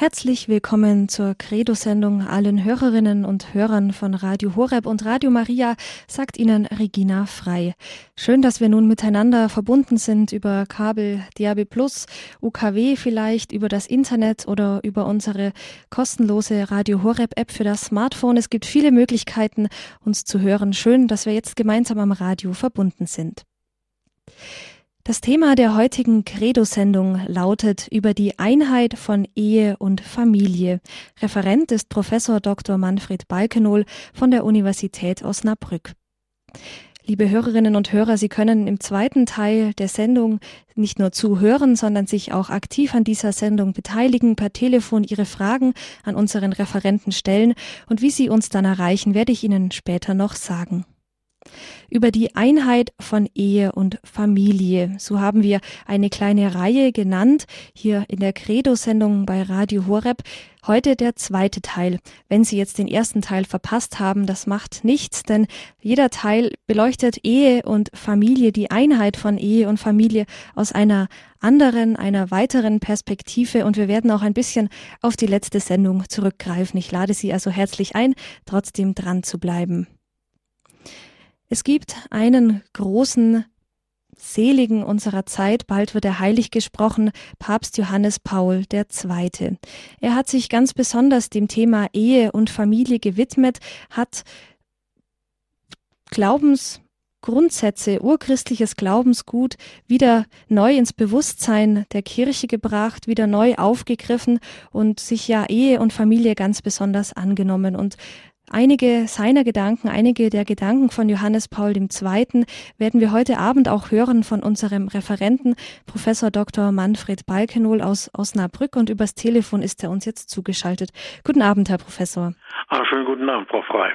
Herzlich willkommen zur Credo-Sendung allen Hörerinnen und Hörern von Radio Horeb und Radio Maria, sagt Ihnen Regina Frei. Schön, dass wir nun miteinander verbunden sind über Kabel, DAB+, UKW vielleicht, über das Internet oder über unsere kostenlose Radio Horeb App für das Smartphone. Es gibt viele Möglichkeiten, uns zu hören. Schön, dass wir jetzt gemeinsam am Radio verbunden sind. Das Thema der heutigen Credo-Sendung lautet über die Einheit von Ehe und Familie. Referent ist Professor Dr. Manfred Balkenohl von der Universität Osnabrück. Liebe Hörerinnen und Hörer, Sie können im zweiten Teil der Sendung nicht nur zuhören, sondern sich auch aktiv an dieser Sendung beteiligen, per Telefon Ihre Fragen an unseren Referenten stellen. Und wie Sie uns dann erreichen, werde ich Ihnen später noch sagen über die Einheit von Ehe und Familie. So haben wir eine kleine Reihe genannt, hier in der Credo-Sendung bei Radio Horeb. Heute der zweite Teil. Wenn Sie jetzt den ersten Teil verpasst haben, das macht nichts, denn jeder Teil beleuchtet Ehe und Familie, die Einheit von Ehe und Familie aus einer anderen, einer weiteren Perspektive und wir werden auch ein bisschen auf die letzte Sendung zurückgreifen. Ich lade Sie also herzlich ein, trotzdem dran zu bleiben. Es gibt einen großen Seligen unserer Zeit, bald wird er heilig gesprochen, Papst Johannes Paul II. Er hat sich ganz besonders dem Thema Ehe und Familie gewidmet, hat Glaubensgrundsätze, urchristliches Glaubensgut wieder neu ins Bewusstsein der Kirche gebracht, wieder neu aufgegriffen und sich ja Ehe und Familie ganz besonders angenommen. Und Einige seiner Gedanken, einige der Gedanken von Johannes Paul II. werden wir heute Abend auch hören von unserem Referenten, Professor Dr. Manfred Balkenohl aus Osnabrück und übers Telefon ist er uns jetzt zugeschaltet. Guten Abend, Herr Professor. Ah, schönen guten Abend, Frau Frei.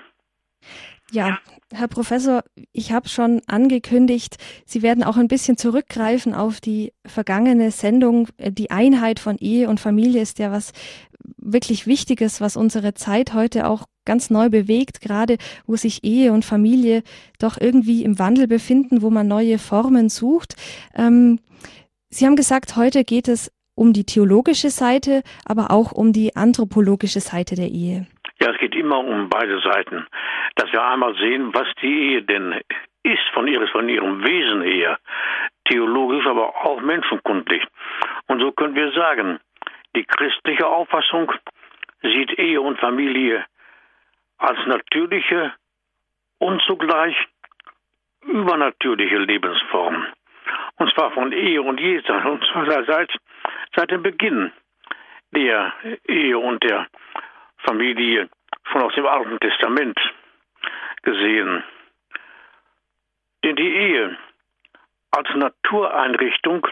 Ja, Herr Professor, ich habe schon angekündigt, Sie werden auch ein bisschen zurückgreifen auf die vergangene Sendung. Die Einheit von Ehe und Familie ist ja was wirklich Wichtiges, was unsere Zeit heute auch ganz neu bewegt, gerade wo sich Ehe und Familie doch irgendwie im Wandel befinden, wo man neue Formen sucht. Ähm, Sie haben gesagt, heute geht es um die theologische Seite, aber auch um die anthropologische Seite der Ehe. Ja, es geht immer um beide Seiten. Dass wir einmal sehen, was die Ehe denn ist von, ihres, von ihrem Wesen her. Theologisch, aber auch menschenkundlich. Und so können wir sagen, die christliche Auffassung sieht Ehe und Familie als natürliche und zugleich übernatürliche Lebensform. Und zwar von Ehe und Jesus, und zwar seit, seit dem Beginn der Ehe und der Familie, schon aus dem Alten Testament gesehen. Denn die Ehe als Natureinrichtung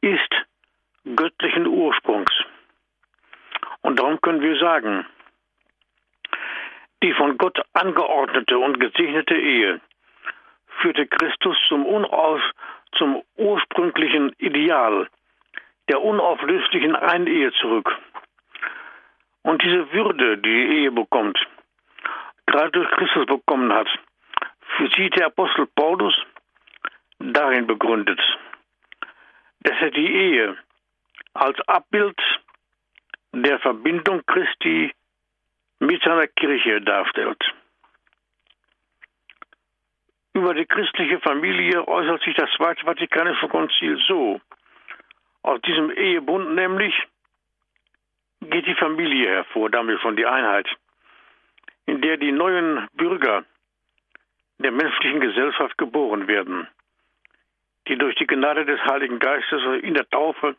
ist göttlichen Ursprungs. Und darum können wir sagen, die von Gott angeordnete und gesegnete Ehe führte Christus zum, Unaus, zum ursprünglichen Ideal der unauflöslichen Einehe zurück. Und diese Würde, die die Ehe bekommt, gerade durch Christus bekommen hat, sieht der Apostel Paulus darin begründet, dass er die Ehe als Abbild der Verbindung Christi mit seiner Kirche darstellt. Über die christliche Familie äußert sich das Zweite Vatikanische Konzil so. Aus diesem Ehebund nämlich geht die Familie hervor, damit von die Einheit, in der die neuen Bürger der menschlichen Gesellschaft geboren werden, die durch die Gnade des Heiligen Geistes in der Taufe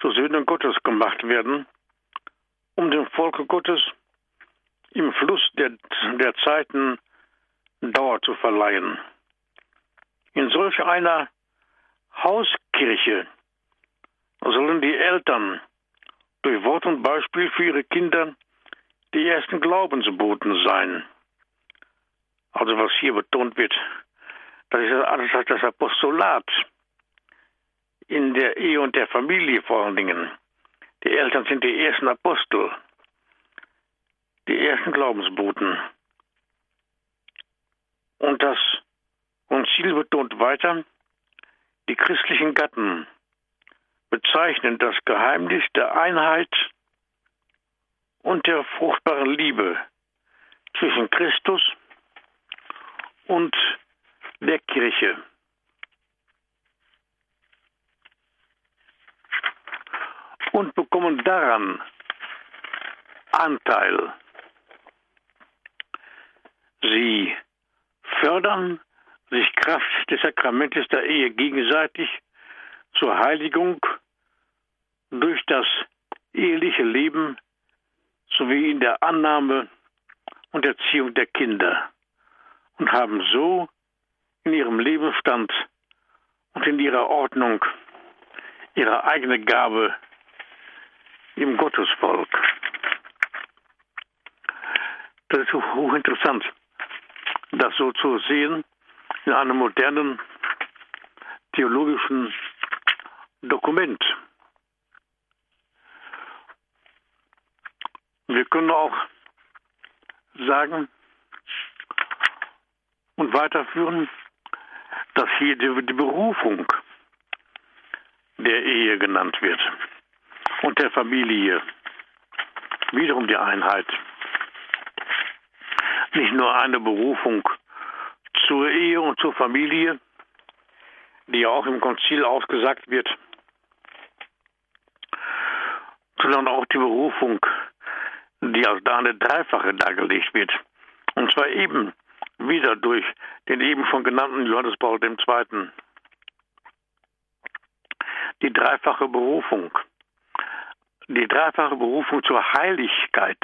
zu Söhnen Gottes gemacht werden, um dem Volke Gottes im Fluss der, der Zeiten Dauer zu verleihen. In solch einer Hauskirche sollen die Eltern durch Wort und Beispiel für ihre Kinder die ersten Glaubensboten sein. Also was hier betont wird, das ist das Apostolat in der Ehe und der Familie vor allen Dingen. Die Eltern sind die ersten Apostel die ersten Glaubensboten. Und das Konzil betont weiter, die christlichen Gatten bezeichnen das Geheimnis der Einheit und der fruchtbaren Liebe zwischen Christus und der Kirche. Und bekommen daran Anteil. Sie fördern sich Kraft des Sakramentes der Ehe gegenseitig zur Heiligung durch das eheliche Leben sowie in der Annahme und Erziehung der Kinder und haben so in ihrem Lebensstand und in ihrer Ordnung ihre eigene Gabe im Gottesvolk. Das ist hochinteressant, das so zu sehen in einem modernen theologischen Dokument. Wir können auch sagen und weiterführen, dass hier die, die Berufung der Ehe genannt wird und der Familie. Wiederum die Einheit. Nicht nur eine Berufung zur Ehe und zur Familie, die ja auch im Konzil ausgesagt wird, sondern auch die Berufung die als da eine Dreifache dargelegt wird. Und zwar eben wieder durch den eben schon genannten Johannes Paul II. Die dreifache Berufung. Die dreifache Berufung zur Heiligkeit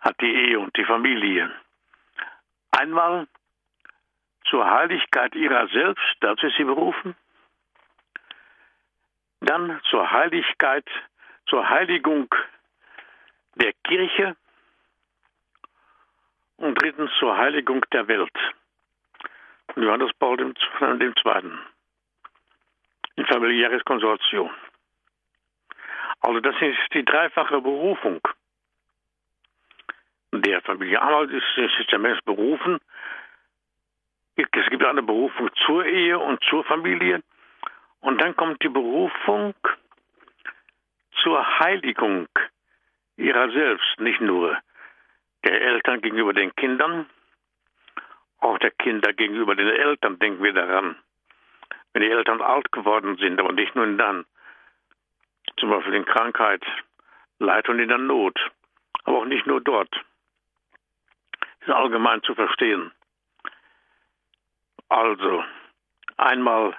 hat die Ehe und die Familie. Einmal zur Heiligkeit ihrer selbst, dazu ist sie berufen. Dann zur Heiligkeit, zur Heiligung der Kirche und drittens zur Heiligung der Welt. Johannes Paul II. in familiäres Konsortium. Also das ist die dreifache Berufung der Familie. Einmal ist, ist der Mensch berufen. Es gibt eine Berufung zur Ehe und zur Familie. Und dann kommt die Berufung zur Heiligung ihrer selbst, nicht nur der Eltern gegenüber den Kindern, auch der Kinder gegenüber den Eltern, denken wir daran. Wenn die Eltern alt geworden sind, aber nicht nur dann, zum Beispiel in Krankheit, Leid und in der Not, aber auch nicht nur dort. Ist allgemein zu verstehen. Also, einmal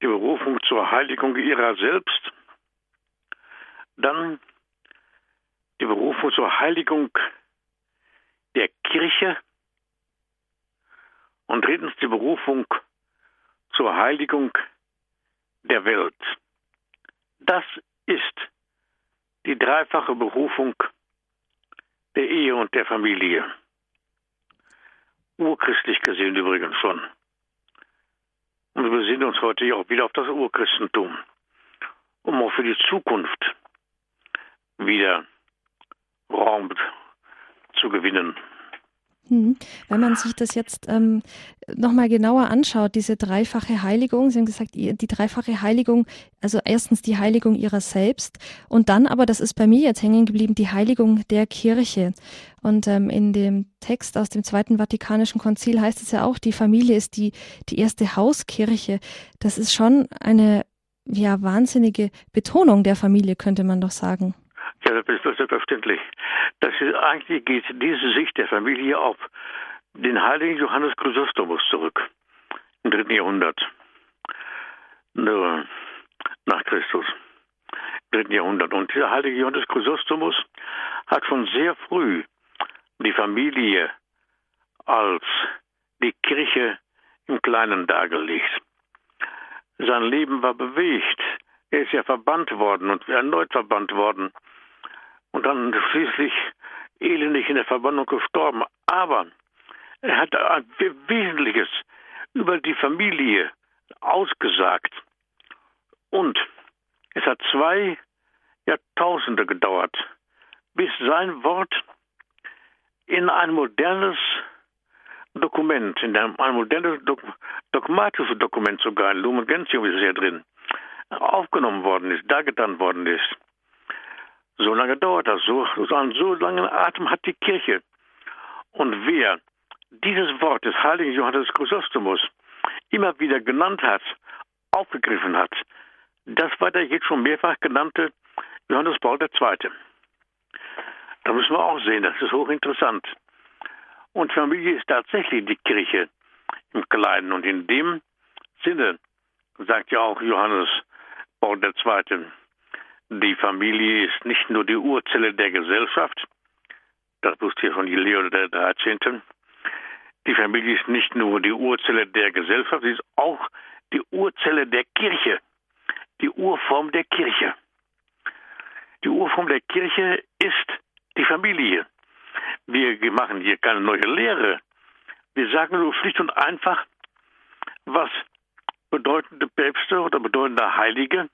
die Berufung zur Heiligung ihrer selbst, dann die Berufung zur Heiligung der Kirche und drittens die Berufung zur Heiligung der Welt. Das ist die dreifache Berufung der Ehe und der Familie. Urchristlich gesehen übrigens schon. Und wir besinnen uns heute auch wieder auf das Urchristentum, um auch für die Zukunft wieder Raum zu gewinnen. Hm. Wenn man sich das jetzt ähm, nochmal genauer anschaut, diese dreifache Heiligung, Sie haben gesagt, die dreifache Heiligung, also erstens die Heiligung ihrer selbst und dann aber, das ist bei mir jetzt hängen geblieben, die Heiligung der Kirche. Und ähm, in dem Text aus dem Zweiten Vatikanischen Konzil heißt es ja auch, die Familie ist die, die erste Hauskirche. Das ist schon eine ja, wahnsinnige Betonung der Familie, könnte man doch sagen. Ja, das ist selbstverständlich. Das ist, eigentlich geht diese Sicht der Familie auf den heiligen Johannes Chrysostomus zurück, im dritten Jahrhundert. Nach Christus, im dritten Jahrhundert. Und dieser heilige Johannes Chrysostomus hat schon sehr früh die Familie als die Kirche im Kleinen dargelegt. Sein Leben war bewegt. Er ist ja verbannt worden und erneut verbannt worden und dann schließlich elendig in der Verbannung gestorben. Aber er hat ein Wesentliches über die Familie ausgesagt. Und es hat zwei Jahrtausende gedauert, bis sein Wort in ein modernes Dokument, in ein, modernes dogmatisches Dokument sogar, in Lumen Gentium ist es ja drin, aufgenommen worden ist, dargetan worden ist So lange dauert das. So, so einen so langen Atem hat die Kirche. Und wer dieses Wort des heiligen Johannes Chrysostomus immer wieder genannt hat, aufgegriffen hat, das war der jetzt schon mehrfach genannte Johannes Paul II. Da müssen wir auch sehen, das ist hochinteressant. Und Familie ist tatsächlich die Kirche im Kleinen. Und in dem Sinne sagt ja auch Johannes Paul II., die Familie ist nicht nur die Urzelle der Gesellschaft, das wusste ja schon Leo der 13. Die Familie ist nicht nur die Urzelle der Gesellschaft, sie ist auch die Urzelle der Kirche, die Urform der Kirche. Die Urform der Kirche ist die Familie. Wir machen hier keine neue Lehre. Wir sagen nur schlicht und einfach, was bedeutende Päpste oder bedeutende Heilige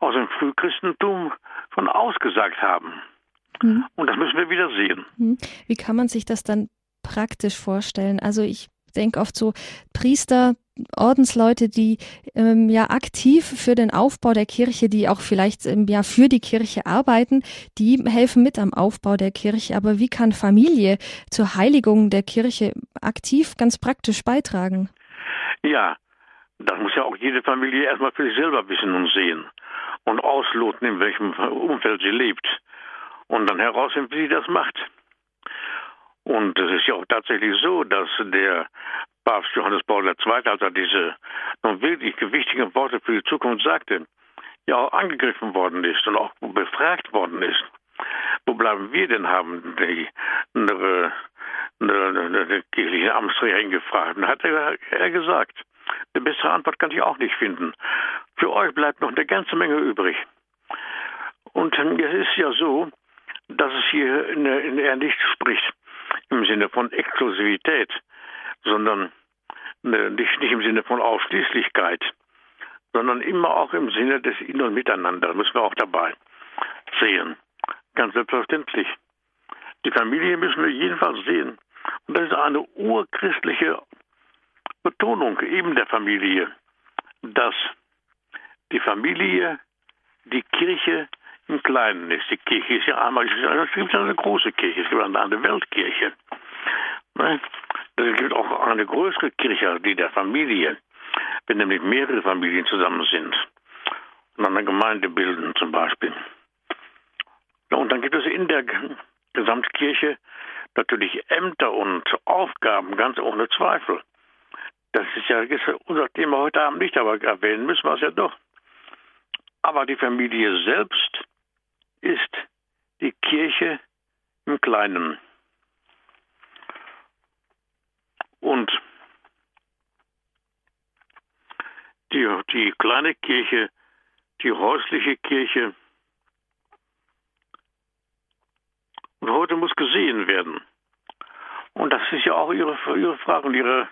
aus dem Frühchristentum schon ausgesagt haben. Mhm. Und das müssen wir wieder sehen. Mhm. Wie kann man sich das dann praktisch vorstellen? Also ich denke oft so Priester, Ordensleute, die ähm, ja aktiv für den Aufbau der Kirche, die auch vielleicht ähm, ja für die Kirche arbeiten, die helfen mit am Aufbau der Kirche. Aber wie kann Familie zur Heiligung der Kirche aktiv, ganz praktisch beitragen? Ja, das muss ja auch jede Familie erstmal für sich selber wissen und sehen und ausloten, in welchem Umfeld sie lebt und dann herausfinden, wie sie das macht. Und es ist ja auch tatsächlich so, dass der Papst Johannes Paul II., als er diese nun wirklich gewichtigen Worte für die Zukunft sagte, ja auch angegriffen worden ist und auch befragt worden ist. Wo bleiben wir denn, haben die eine, eine, eine kirchliche Amtsträgerin gefragt. Und hat er, er gesagt, eine bessere Antwort kann ich auch nicht finden. Für euch bleibt noch eine ganze Menge übrig. Und es ist ja so, dass es hier er nicht spricht im Sinne von Exklusivität, sondern ne, nicht, nicht im Sinne von Ausschließlichkeit, sondern immer auch im Sinne des In- und Miteinander. Müssen wir auch dabei sehen. Ganz selbstverständlich. Die Familie müssen wir jedenfalls sehen. Und das ist eine urchristliche Betonung eben der Familie, dass die Familie die Kirche im Kleinen ist. Die Kirche ist ja einmal, es gibt eine große Kirche, es gibt eine Weltkirche. Ne? Es gibt auch eine größere Kirche, die der Familie, wenn nämlich mehrere Familien zusammen sind und eine Gemeinde bilden zum Beispiel. Und dann gibt es in der Gesamtkirche natürlich Ämter und Aufgaben, ganz ohne Zweifel. Das ist ja unser Thema heute Abend nicht, aber erwähnen müssen wir es ja doch. Aber die Familie selbst ist die Kirche im Kleinen. Und die, die kleine Kirche, die häusliche Kirche, und heute muss gesehen werden. Und das ist ja auch Ihre, ihre Frage und Ihre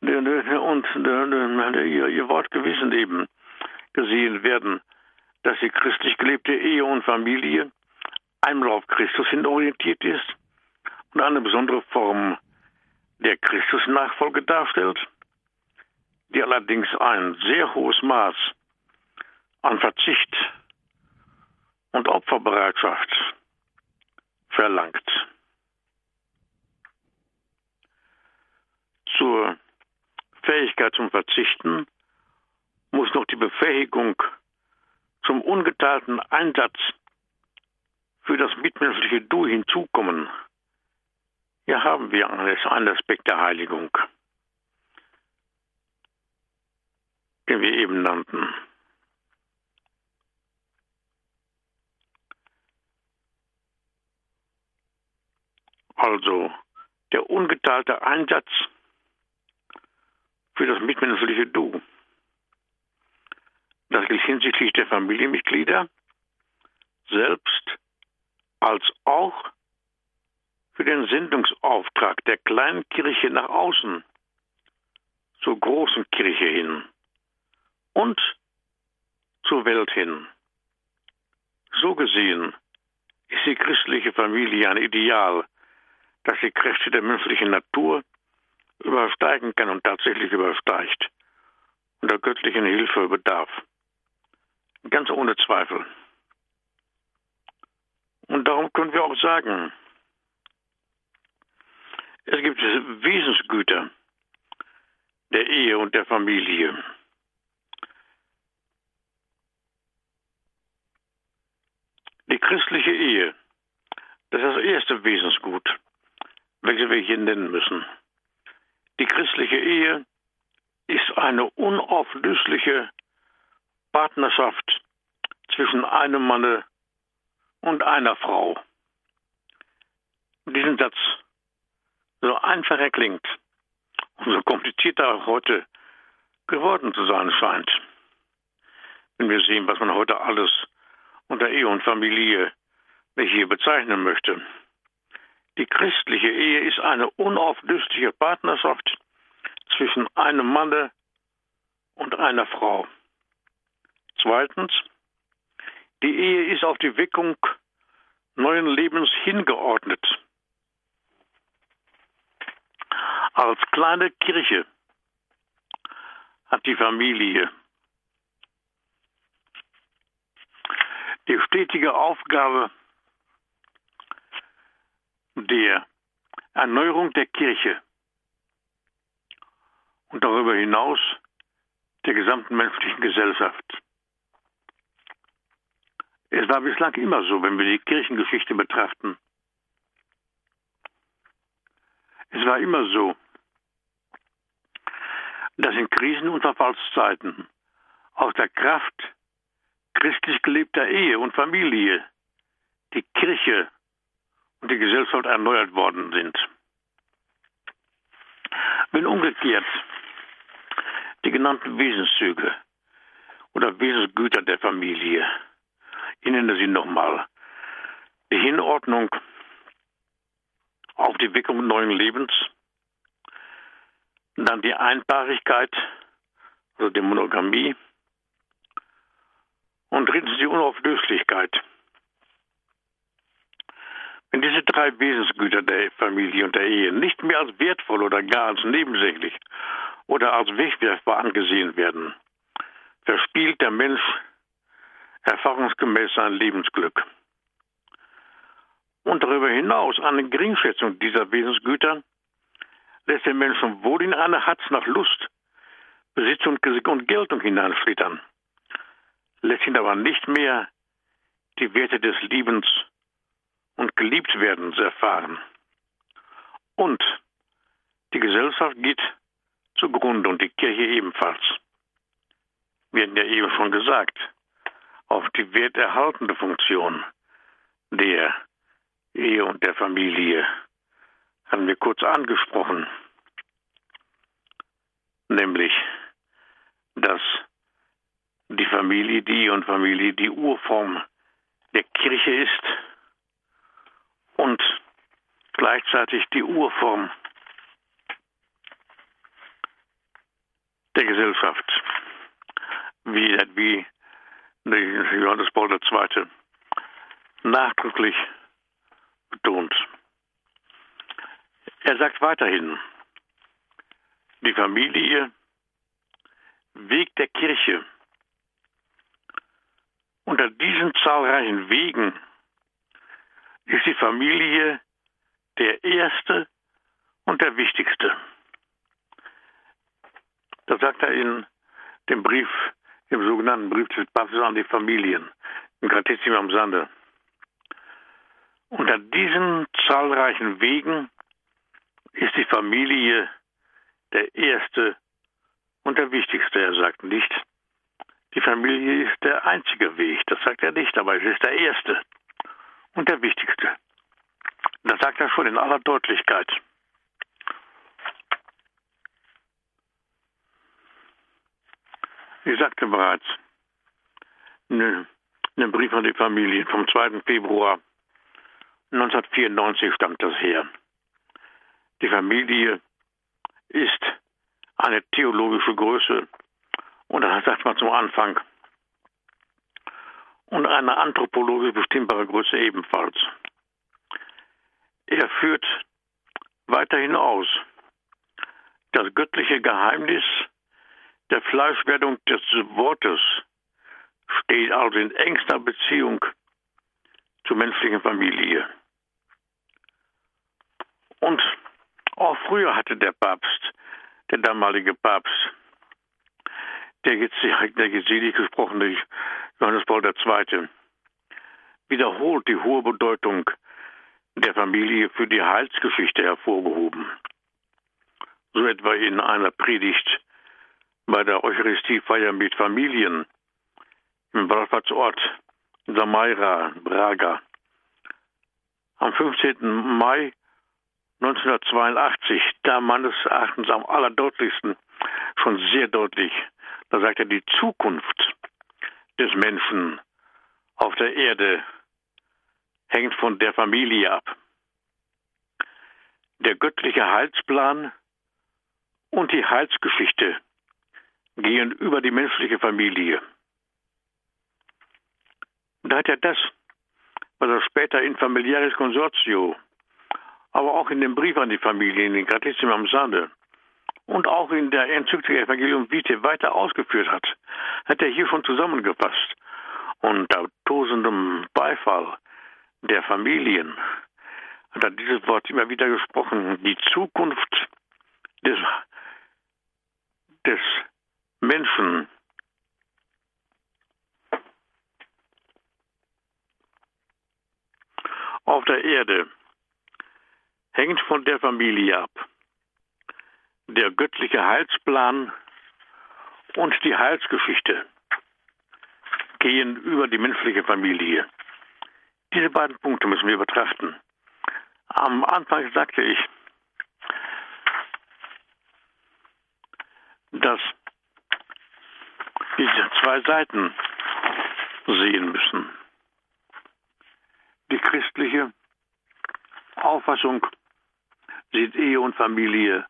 und ihr, Wort Gewissen eben gesehen werden dass die christlich gelebte Ehe und Familie einmal auf Christus hin orientiert ist und eine besondere Form der Christusnachfolge darstellt, die allerdings ein sehr hohes Maß an Verzicht und Opferbereitschaft verlangt. Zur Fähigkeit zum Verzichten muss noch die Befähigung zum ungeteilten Einsatz für das mitmenschliche Du hinzukommen. Hier haben wir einen Aspekt der Heiligung, den wir eben nannten. Also der ungeteilte Einsatz für das mitmenschliche Du. Das gilt hinsichtlich der Familienmitglieder selbst als auch für den Sendungsauftrag der kleinen Kirche nach außen zur großen Kirche hin und zur Welt hin. So gesehen ist die christliche Familie ein Ideal, das die Kräfte der menschlichen Natur übersteigen kann und tatsächlich übersteigt und der göttlichen Hilfe bedarf. Ganz ohne Zweifel. Und darum können wir auch sagen, es gibt Wesensgüter der Ehe und der Familie. Die christliche Ehe, das ist das erste Wesensgut, welches wir hier nennen müssen. Die christliche Ehe ist eine unauflösliche Partnerschaft zwischen einem Manne und einer Frau. Diesen Satz, so einfach er klingt und so kompliziert er heute geworden zu sein scheint, wenn wir sehen, was man heute alles unter Ehe und Familie hier bezeichnen möchte. Die christliche Ehe ist eine unauflösliche Partnerschaft zwischen einem Manne und einer Frau. Zweitens, die Ehe ist auf die Wirkung neuen Lebens hingeordnet. Als kleine Kirche hat die Familie die stetige Aufgabe der Erneuerung der Kirche und darüber hinaus der gesamten menschlichen Gesellschaft. Es war bislang immer so, wenn wir die Kirchengeschichte betrachten. Es war immer so, dass in Krisen- und Verfallszeiten aus der Kraft christlich gelebter Ehe und Familie die Kirche die Gesellschaft erneuert worden sind. Wenn umgekehrt die genannten Wesenszüge oder Wesensgüter der Familie, ich nenne sie nochmal, die Hinordnung auf die Wirkung neuen Lebens, dann die Einpaarigkeit, also die Monogamie, und drittens die Unauflöslichkeit. Wenn diese drei Wesensgüter der Familie und der Ehe nicht mehr als wertvoll oder gar als nebensächlich oder als wegwerfbar angesehen werden, verspielt der Mensch erfahrungsgemäß sein Lebensglück. Und darüber hinaus eine Geringschätzung dieser Wesensgüter lässt den Menschen wohl in eine Hatz nach Lust, Besitz und Geltung hineinschlittern lässt ihn aber nicht mehr die Werte des Liebens und Geliebtwerdens erfahren. Und die Gesellschaft geht zugrunde und die Kirche ebenfalls. Wir hatten ja eben schon gesagt, auf die werterhaltende Funktion der Ehe und der Familie haben wir kurz angesprochen, nämlich dass die Familie die und Familie die Urform der Kirche ist und gleichzeitig die Urform der Gesellschaft, wie, wie Johannes Paul II. nachdrücklich betont. Er sagt weiterhin, die Familie, Weg der Kirche, unter diesen zahlreichen Wegen ist die Familie der erste und der wichtigste. Das sagt er in dem Brief, im sogenannten Brief des Papstes an die Familien, im Katechismus am Sande. Unter diesen zahlreichen Wegen ist die Familie der erste und der wichtigste. Er sagt nicht die Familie ist der einzige Weg. Das sagt er nicht, aber es ist der erste und der wichtigste. Das sagt er schon in aller Deutlichkeit. Ich sagte bereits, in einem Brief an die Familie vom 2. Februar 1994 stammt das her. Die Familie ist eine theologische Größe und das sagt man zum Anfang. Und eine anthropologisch bestimmbare Größe ebenfalls. Er führt weiterhin aus. Das göttliche Geheimnis der Fleischwerdung des Wortes steht also in engster Beziehung zur menschlichen Familie. Und auch früher hatte der Papst, der damalige Papst, der jetzt der geselig gesprochene Johannes Paul II., wiederholt die hohe Bedeutung der Familie für die Heilsgeschichte hervorgehoben. So etwa in einer Predigt bei der Eucharistiefeier mit Familien im Wallfahrtsort Samaira, Braga. Am 15. Mai 1982, da meines Erachtens am allerdeutlichsten, schon sehr deutlich, da sagt er, die Zukunft des Menschen auf der Erde hängt von der Familie ab. Der göttliche Heilsplan und die Heilsgeschichte gehen über die menschliche Familie. Da hat er das, was er später in Familiaris Consortio, aber auch in dem Brief an die Familie, in den Gratissima am Sande und auch in der Enzyklika Evangelium Vitae weiter ausgeführt hat, hat er hier schon zusammengefasst. Und da tosendem Beifall der Familien hat er dieses Wort immer wieder gesprochen. Die Zukunft des, des Menschen auf der Erde hängt von der Familie ab. Der göttliche Heilsplan und die Heilsgeschichte gehen über die menschliche Familie. Diese beiden Punkte müssen wir betrachten. Am Anfang sagte ich, dass wir zwei Seiten sehen müssen. Die christliche Auffassung sieht Ehe und Familie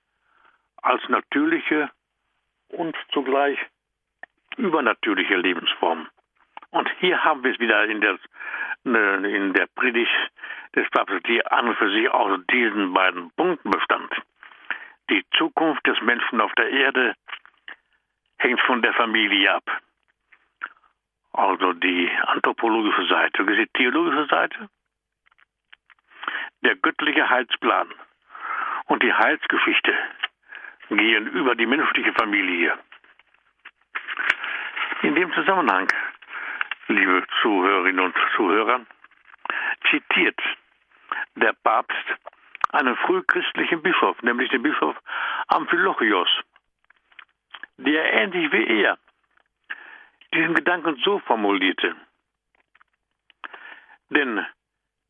als natürliche und zugleich übernatürliche Lebensform. Und hier haben wir es wieder in der, in der Predigt des Papstes, die an und für sich aus diesen beiden Punkten bestand. Die Zukunft des Menschen auf der Erde hängt von der Familie ab. Also die anthropologische Seite, die theologische Seite, der göttliche Heilsplan und die Heilsgeschichte gehen über die menschliche Familie. In dem Zusammenhang, liebe Zuhörerinnen und Zuhörer, zitiert der Papst einen frühchristlichen Bischof, nämlich den Bischof Amphilochios, der ähnlich wie er diesen Gedanken so formulierte. Denn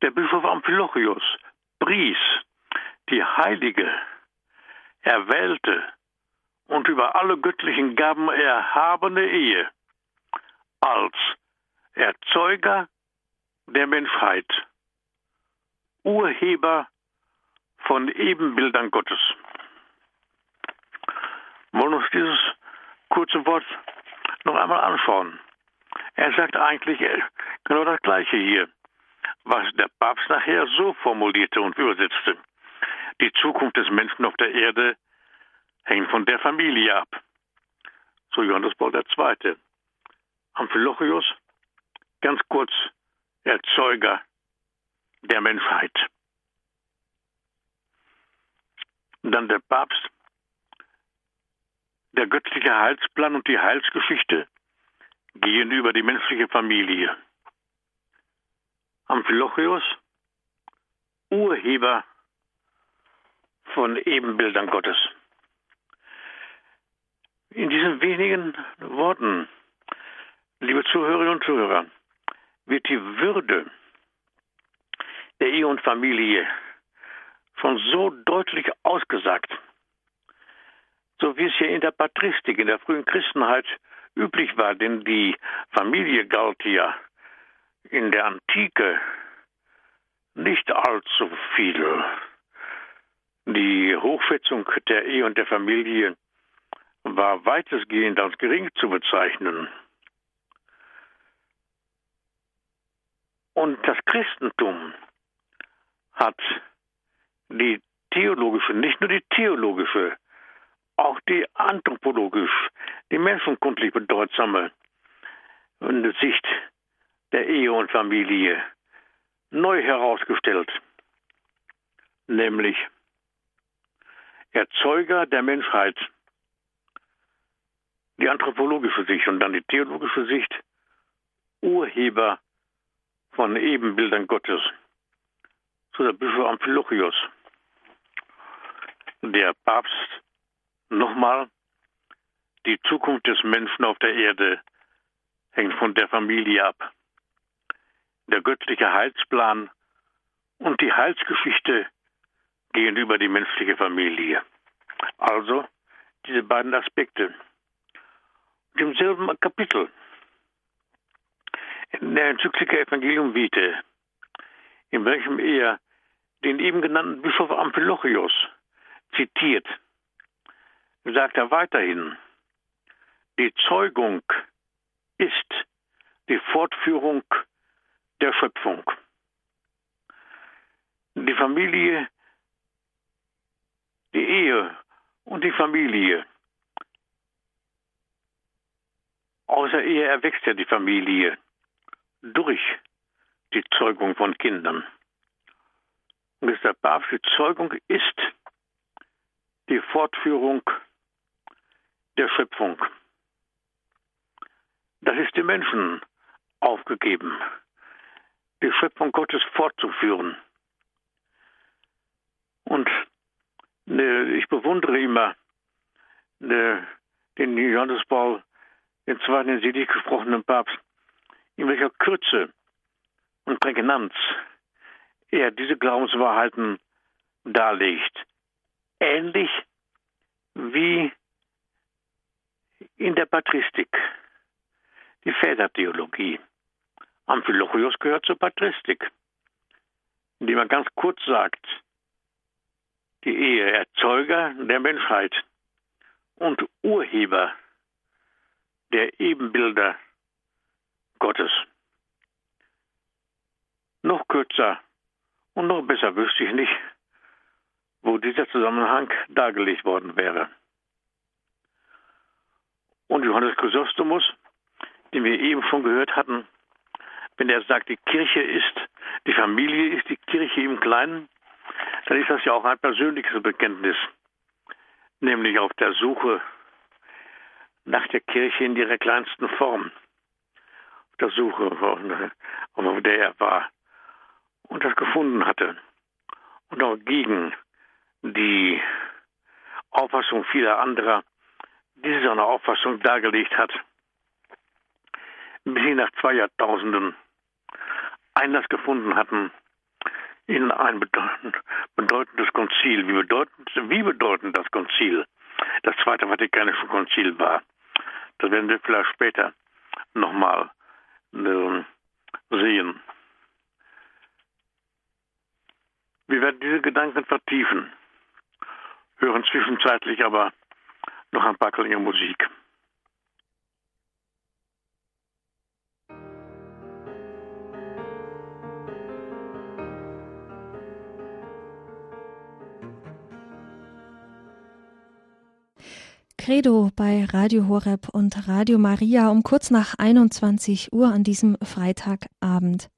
der Bischof Amphilochios pries die heilige, erwählte und über alle göttlichen Gaben erhabene Ehe als Erzeuger der Menschheit, Urheber von Ebenbildern Gottes. Wollen uns dieses kurze Wort noch einmal anschauen. Er sagt eigentlich genau das Gleiche hier, was der Papst nachher so formulierte und übersetzte. Die Zukunft des Menschen auf der Erde hängt von der Familie ab. So Johannes Paul II. Amphilochius, ganz kurz, Erzeuger der Menschheit. Dann der Papst, der göttliche Heilsplan und die Heilsgeschichte gehen über die menschliche Familie. Amphilochius, Urheber von Ebenbildern Gottes. In diesen wenigen Worten, liebe Zuhörerinnen und Zuhörer, wird die Würde der Ehe und Familie schon so deutlich ausgesagt, so wie es ja in der Patristik, in der frühen Christenheit üblich war, denn die Familie galt ja in der Antike nicht allzu viel. Die Hochschätzung der Ehe und der Familie war weitestgehend als gering zu bezeichnen. Und das Christentum hat die theologische, nicht nur die theologische, auch die anthropologisch, die menschenkundlich bedeutsame Sicht der Ehe und Familie neu herausgestellt, nämlich Erzeuger der Menschheit, die anthropologische Sicht und dann die theologische Sicht, Urheber von Ebenbildern Gottes, so der Bischof Amphilochios. Der Papst nochmal, die Zukunft des Menschen auf der Erde hängt von der Familie ab. Der göttliche Heilsplan und die Heilsgeschichte gehen über die menschliche Familie. Also diese beiden Aspekte. Im selben Kapitel, in der Enzyklika Evangelium Vitae, in welchem er den eben genannten Bischof Amphilochios zitiert, sagt er weiterhin, die Zeugung ist die Fortführung der Schöpfung. Die Familie, die Ehe und die Familie. Außer Ehe erwächst ja die Familie durch die Zeugung von Kindern. Und deshalb Papst, die Zeugung ist die Fortführung der Schöpfung. Das ist den Menschen aufgegeben, die Schöpfung Gottes fortzuführen. Und ich bewundere immer ne, den Johannes Paul den zweiten in selig gesprochenen Papst, in welcher Kürze und Prägnanz er diese Glaubenswahrheiten darlegt. Ähnlich wie in der Patristik, die Vätertheologie. Amphilochios gehört zur Patristik, indem man ganz kurz sagt, die Ehe Erzeuger der Menschheit und Urheber der Ebenbilder Gottes. Noch kürzer und noch besser wüsste ich nicht, wo dieser Zusammenhang dargelegt worden wäre. Und Johannes Chrysostomus, den wir eben schon gehört hatten, wenn er sagt, die Kirche ist, die Familie ist die Kirche im Kleinen, dann ist das ja auch ein persönliches Bekenntnis, nämlich auf der Suche nach der Kirche in ihrer kleinsten Form, auf der Suche, auf der er war und das gefunden hatte. Und auch gegen die Auffassung vieler anderer diese seine Auffassung dargelegt hat, bis sie nach zwei Jahrtausenden Einlass gefunden hatten in ein bedeutendes Konzil. Wie bedeutend, wie bedeutend das Konzil, das Zweite Vatikanische Konzil war, das werden wir vielleicht später nochmal äh, sehen. Wir werden diese Gedanken vertiefen, hören zwischenzeitlich aber noch ein paar kleine Musik. Credo bei Radio Horeb und Radio Maria um kurz nach 21 Uhr an diesem Freitagabend.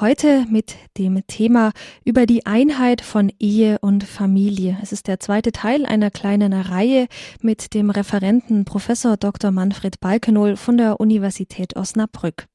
Heute mit dem Thema über die Einheit von Ehe und Familie. Es ist der zweite Teil einer kleinen Reihe mit dem Referenten Professor Dr. Manfred Balkenohl von der Universität Osnabrück.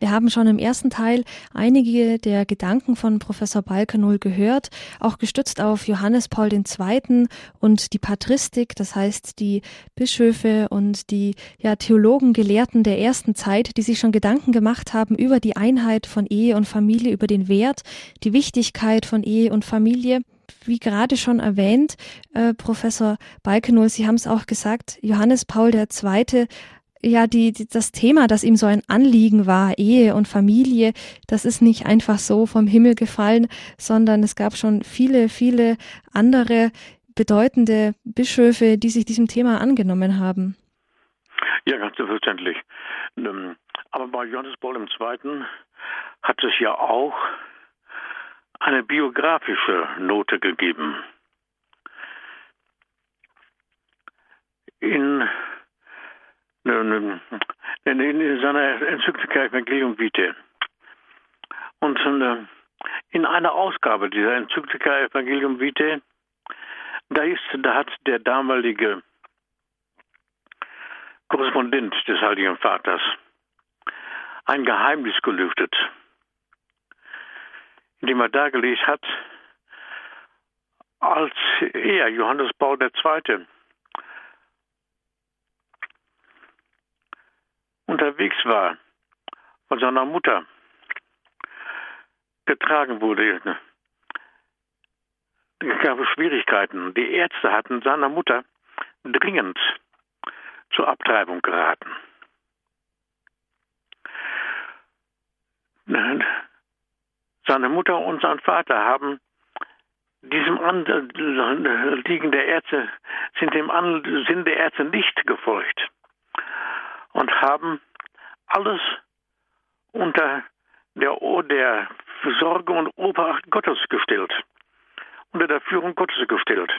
Wir haben schon im ersten Teil einige der Gedanken von Professor Balkenohl gehört, auch gestützt auf Johannes Paul II. und die Patristik, das heißt die Bischöfe und die ja, Theologen, Gelehrten der ersten Zeit, die sich schon Gedanken gemacht haben über die Einheit von Ehe und Familie, über den Wert, die Wichtigkeit von Ehe und Familie wie gerade schon erwähnt, äh, Professor Balkenohl, Sie haben es auch gesagt, Johannes Paul II ja, die, die, das Thema, das ihm so ein Anliegen war, Ehe und Familie, das ist nicht einfach so vom Himmel gefallen, sondern es gab schon viele, viele andere bedeutende Bischöfe, die sich diesem Thema angenommen haben. Ja, ganz selbstverständlich. Ähm, aber bei Johannes Paul II. hat es ja auch eine biografische Note gegeben. In in seiner Enzyklika Evangelium Vitae Und in einer Ausgabe dieser Enzyklika Evangelium Vitae, da, ist, da hat der damalige Korrespondent des Heiligen Vaters ein Geheimnis gelüftet, indem er dargelegt hat, als er, Johannes Paul II., unterwegs war von seiner Mutter, getragen wurde, es gab Schwierigkeiten. Die Ärzte hatten seiner Mutter dringend zur Abtreibung geraten. Seine Mutter und sein Vater haben diesem Anliegen der Ärzte, sind dem Sinn der Ärzte nicht gefolgt und haben alles unter der, der Sorge und Obacht Gottes gestellt, unter der Führung Gottes gestellt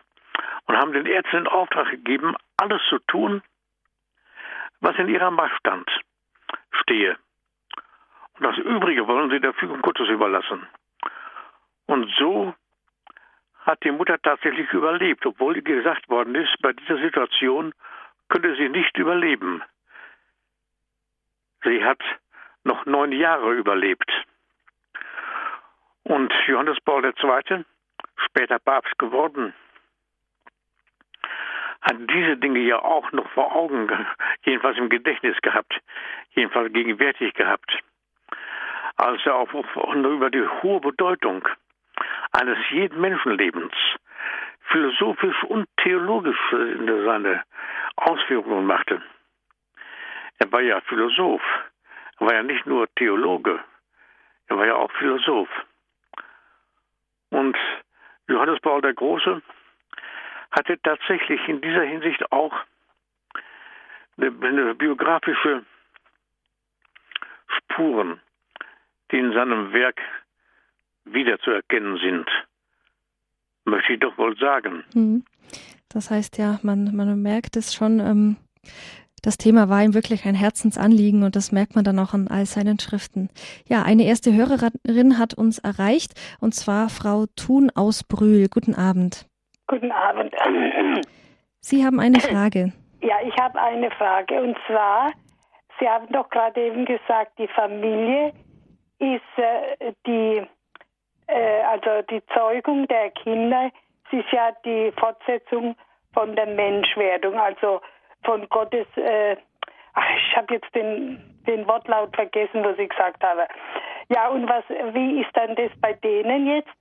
und haben den Ärzten in Auftrag gegeben, alles zu tun, was in ihrer Macht stand, stehe. Und das Übrige wollen sie der Führung Gottes überlassen. Und so hat die Mutter tatsächlich überlebt, obwohl gesagt worden ist, bei dieser Situation könnte sie nicht überleben. Sie hat noch neun Jahre überlebt. Und Johannes Paul II., später Papst geworden, hat diese Dinge ja auch noch vor Augen, jedenfalls im Gedächtnis gehabt, jedenfalls gegenwärtig gehabt, als er auf, über die hohe Bedeutung eines jeden Menschenlebens philosophisch und theologisch seine Ausführungen machte. Er war ja Philosoph, er war ja nicht nur Theologe, er war ja auch Philosoph. Und Johannes Paul der Große hatte tatsächlich in dieser Hinsicht auch eine, eine biografische Spuren, die in seinem Werk wiederzuerkennen sind, möchte ich doch wohl sagen. Mhm. Das heißt ja, man, man merkt es schon, ähm, das Thema war ihm wirklich ein Herzensanliegen und das merkt man dann auch an all seinen Schriften. Ja, eine erste Hörerin hat uns erreicht und zwar Frau Thun aus Brühl. Guten Abend. Guten Abend. Sie haben eine Frage. Ja, ich habe eine Frage und zwar, Sie haben doch gerade eben gesagt, die Familie ist äh, die, äh, also die Zeugung der Kinder, es ist ja die Fortsetzung von der Menschwerdung, also von Gottes, äh, ach, ich habe jetzt den, den Wortlaut vergessen, was ich gesagt habe. Ja, und was, wie ist dann das bei denen jetzt,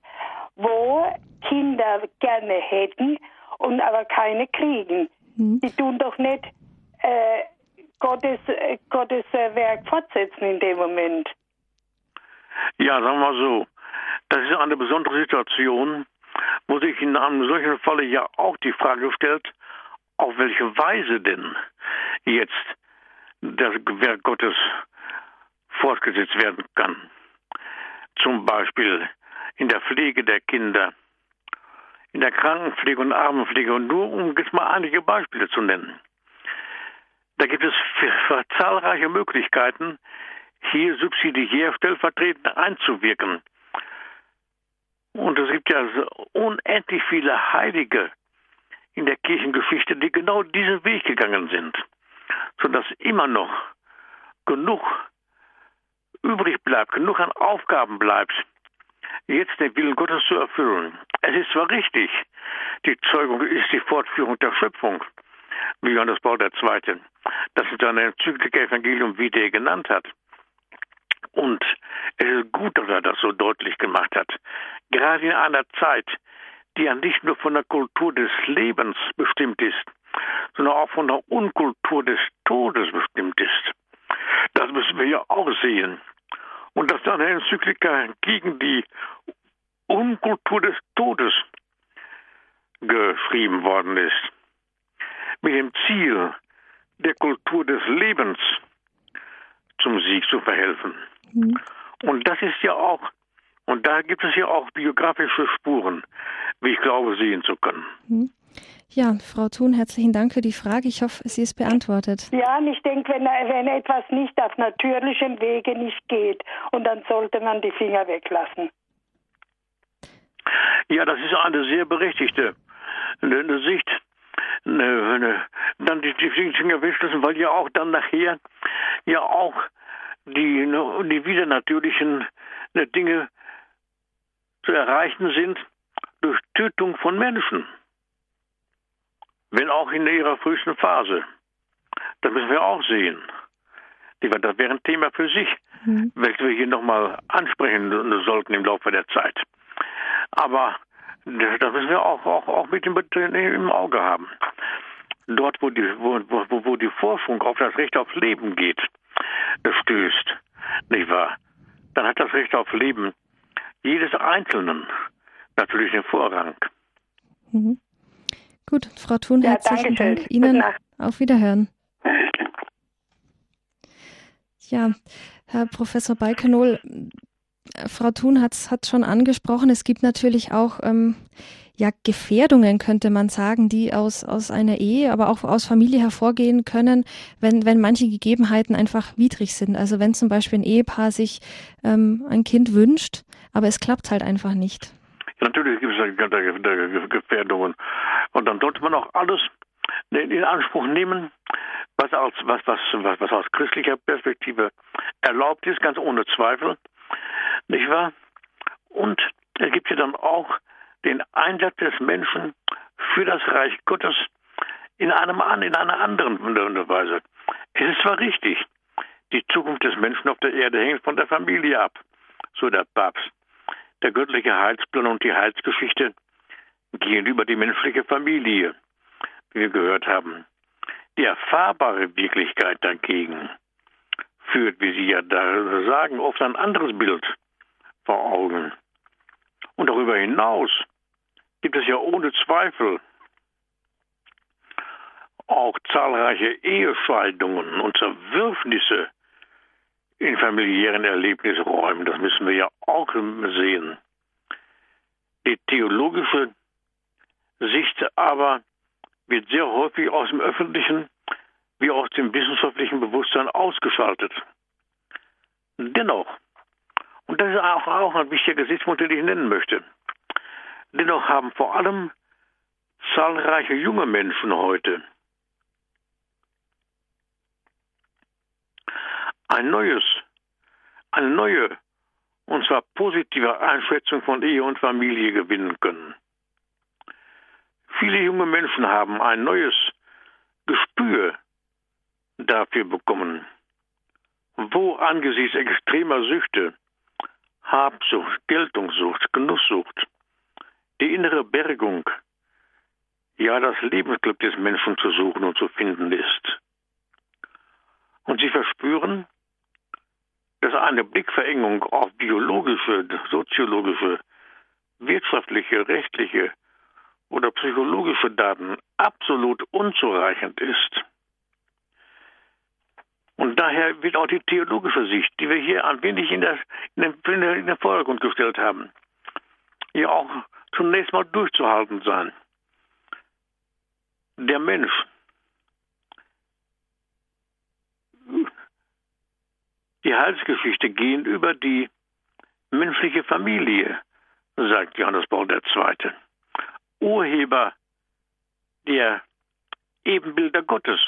wo Kinder gerne hätten und aber keine kriegen? Mhm. Die tun doch nicht äh, Gottes, äh, Gottes äh, Werk fortsetzen in dem Moment. Ja, sagen wir mal so. Das ist eine besondere Situation, wo sich in einem solchen Falle ja auch die Frage stellt, auf welche Weise denn jetzt das Werk Gottes fortgesetzt werden kann. Zum Beispiel in der Pflege der Kinder, in der Krankenpflege und Armenpflege. Und nur um jetzt mal einige Beispiele zu nennen. Da gibt es zahlreiche Möglichkeiten, hier subsidiär stellvertretend einzuwirken. Und es gibt ja unendlich viele Heilige, in der Kirchengeschichte, die genau diesen Weg gegangen sind, sodass immer noch genug übrig bleibt, genug an Aufgaben bleibt, jetzt den Willen Gottes zu erfüllen. Es ist zwar richtig, die Zeugung ist die Fortführung der Schöpfung, wie Johannes Paul II. das in seiner Enzyklika Evangelium Vitae genannt hat. Und es ist gut, dass er das so deutlich gemacht hat. Gerade in einer Zeit, die ja nicht nur von der Kultur des Lebens bestimmt ist, sondern auch von der Unkultur des Todes bestimmt ist. Das müssen wir ja auch sehen. Und dass dann eine Enzyklika gegen die Unkultur des Todes geschrieben worden ist, mit dem Ziel, der Kultur des Lebens zum Sieg zu verhelfen. Mhm. Und das ist ja auch und da gibt es ja auch biografische Spuren, wie ich glaube, sehen zu können. Hm. Ja, Frau Thun, herzlichen Dank für die Frage. Ich hoffe, sie ist beantwortet. Ja, und ich denke, wenn, wenn etwas nicht auf natürlichem Wege nicht geht, und dann sollte man die Finger weglassen. Ja, das ist eine sehr berechtigte eine Sicht. Eine, eine, dann die, die Finger weglassen, weil ja auch dann nachher ja auch die, die wieder natürlichen ne, Dinge zu erreichen sind durch Tötung von Menschen wenn auch in ihrer frühesten Phase. Das müssen wir auch sehen. Das wäre ein Thema für sich, mhm. welches wir hier nochmal ansprechen sollten im Laufe der Zeit. Aber das müssen wir auch, auch, auch mit dem, im Auge haben. Dort, wo die, wo, wo, wo die Forschung auf das Recht auf Leben geht, das stößt, nicht wahr? Dann hat das Recht auf Leben jedes Einzelnen natürlich den Vorrang. Mhm. Gut, Frau Thun, ja, herzlichen Dank Ihnen. Auf Wiederhören. Ja, Herr Professor Balkenol, Frau Thun hat es schon angesprochen, es gibt natürlich auch ähm, ja, Gefährdungen, könnte man sagen, die aus, aus einer Ehe, aber auch aus Familie hervorgehen können, wenn, wenn manche Gegebenheiten einfach widrig sind. Also wenn zum Beispiel ein Ehepaar sich ähm, ein Kind wünscht, aber es klappt halt einfach nicht. Natürlich gibt es Gefährdungen. Und dann sollte man auch alles in Anspruch nehmen, was, als, was, was, was, was aus christlicher Perspektive erlaubt ist, ganz ohne Zweifel. Nicht wahr? Und es gibt ja dann auch den Einsatz des Menschen für das Reich Gottes in, einem, in einer anderen Weise. Es ist zwar richtig, die Zukunft des Menschen auf der Erde hängt von der Familie ab, so der Papst der göttliche Heilsplan und die Heilsgeschichte gehen über die menschliche Familie, wie wir gehört haben. Die erfahrbare Wirklichkeit dagegen führt, wie Sie ja da sagen, oft ein anderes Bild vor Augen. Und darüber hinaus gibt es ja ohne Zweifel auch zahlreiche Ehescheidungen und Zerwürfnisse in familiären Erlebnisräumen. Das müssen wir ja auch sehen. Die theologische Sicht aber wird sehr häufig aus dem öffentlichen wie aus dem wissenschaftlichen Bewusstsein ausgeschaltet. Dennoch, und das ist auch, auch ein wichtiger Gesichtspunkt, den ich nennen möchte, dennoch haben vor allem zahlreiche junge Menschen heute ein neues, eine neue, und zwar positive Einschätzung von Ehe und Familie gewinnen können. Viele junge Menschen haben ein neues Gespür dafür bekommen, wo angesichts extremer Süchte, Habsucht, Geltungssucht, Genusssucht, die innere Bergung, ja das Lebensglück des Menschen zu suchen und zu finden ist. Und sie verspüren, dass eine Blickverengung auf biologische, soziologische, wirtschaftliche, rechtliche oder psychologische Daten absolut unzureichend ist. Und daher wird auch die theologische Sicht, die wir hier ein wenig in, der, in, den, in den Vordergrund gestellt haben, hier auch zunächst mal durchzuhalten sein. Der Mensch Die Heilsgeschichte gehen über die menschliche Familie, sagt Johannes Paul II. Urheber der Ebenbilder Gottes,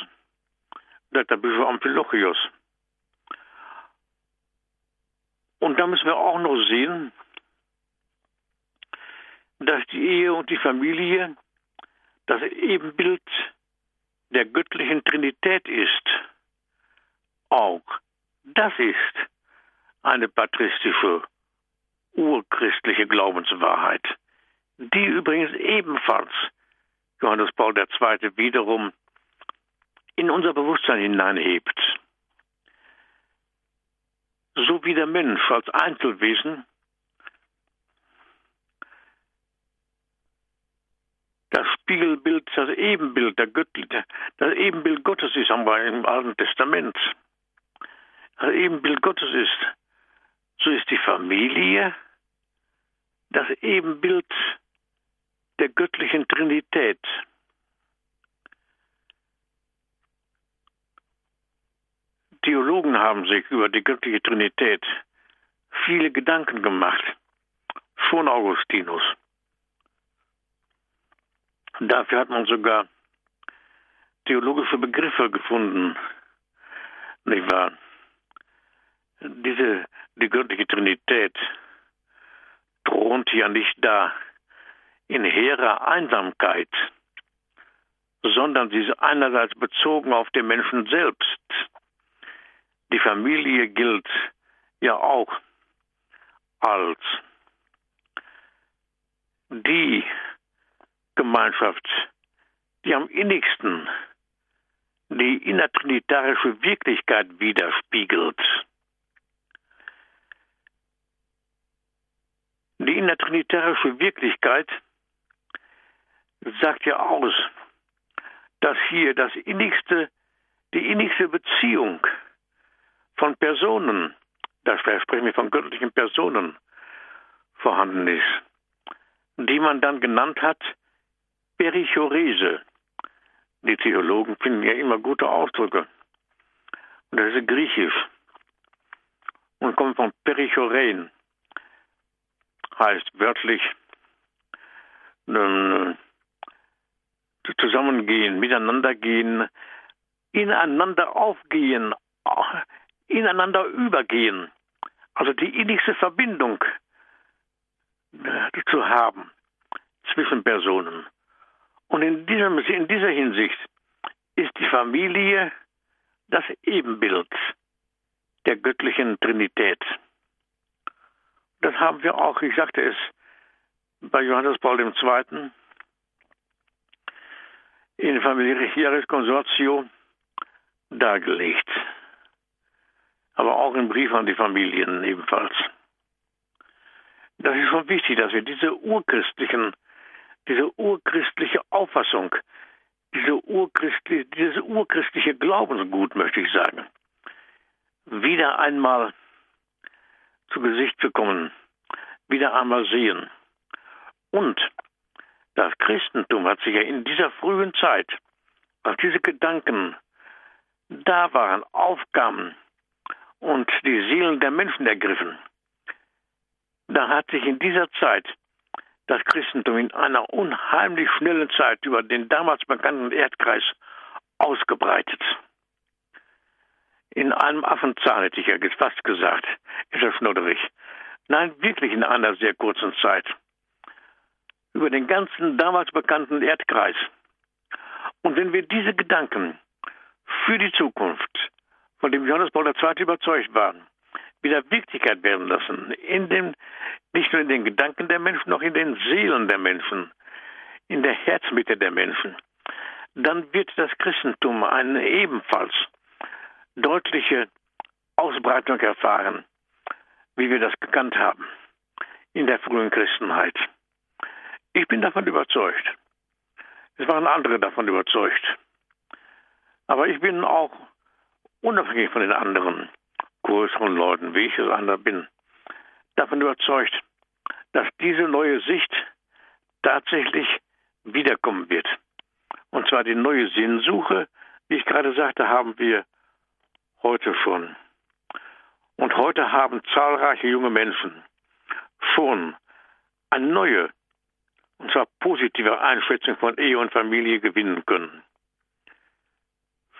sagt der Bischof Amphilochios. Und da müssen wir auch noch sehen, dass die Ehe und die Familie das Ebenbild der göttlichen Trinität ist. Auch das ist eine patristische, urchristliche Glaubenswahrheit, die übrigens ebenfalls Johannes Paul II. wiederum in unser Bewusstsein hineinhebt. So wie der Mensch als Einzelwesen das Spiegelbild, das Ebenbild, der Göttliche, das Ebenbild Gottes ist, haben wir im Alten Testament das Ebenbild Gottes ist. So ist die Familie das Ebenbild der göttlichen Trinität. Theologen haben sich über die göttliche Trinität viele Gedanken gemacht, schon Augustinus. Dafür hat man sogar theologische Begriffe gefunden, nicht wahr? Diese, die göttliche Trinität thront ja nicht da in hehrer Einsamkeit, sondern sie ist einerseits bezogen auf den Menschen selbst. Die Familie gilt ja auch als die Gemeinschaft, die am innigsten die innertrinitarische Wirklichkeit widerspiegelt. Die innertrinitarische Wirklichkeit sagt ja aus, dass hier das innigste, die innigste Beziehung von Personen, da sprechen wir von göttlichen Personen, vorhanden ist, die man dann genannt hat Perichorese. Die Theologen finden ja immer gute Ausdrücke. Und das ist griechisch und kommt von Perichorein, heißt wörtlich äh, zusammengehen, miteinander gehen, ineinander aufgehen, ineinander übergehen. Also die innigste Verbindung äh, zu haben zwischen Personen. Und in, diesem, in dieser Hinsicht ist die Familie das Ebenbild der göttlichen Trinität. Das haben wir auch, ich sagte es, bei Johannes Paul II. in Familiaris Consortio dargelegt. Aber auch im Brief an die Familien ebenfalls. Das ist schon wichtig, dass wir diese urchristlichen diese urchristliche Auffassung, diese urchristliche, dieses urchristliche Glaubensgut, möchte ich sagen, wieder einmal zu Gesicht bekommen, wieder einmal sehen. Und das Christentum hat sich ja in dieser frühen Zeit, als diese Gedanken da waren, aufkamen und die Seelen der Menschen ergriffen, da hat sich in dieser Zeit das Christentum in einer unheimlich schnellen Zeit über den damals bekannten Erdkreis ausgebreitet. In einem Affenzahn hätte ich ja fast gesagt, ist das schnodderig. Nein, wirklich in einer sehr kurzen Zeit. Über den ganzen damals bekannten Erdkreis. Und wenn wir diese Gedanken für die Zukunft, von dem Johannes Paul II. überzeugt waren, wieder Wirklichkeit werden lassen, in den, nicht nur in den Gedanken der Menschen, noch in den Seelen der Menschen, in der Herzmitte der Menschen, dann wird das Christentum eine ebenfalls deutliche Ausbreitung erfahren, wie wir das gekannt haben in der frühen Christenheit. Ich bin davon überzeugt. Es waren andere davon überzeugt. Aber ich bin auch unabhängig von den anderen größeren Leuten, wie ich es einer bin, davon überzeugt, dass diese neue Sicht tatsächlich wiederkommen wird. Und zwar die neue Sinnsuche, wie ich gerade sagte, haben wir heute schon. Und heute haben zahlreiche junge Menschen schon eine neue, und zwar positive Einschätzung von Ehe und Familie gewinnen können.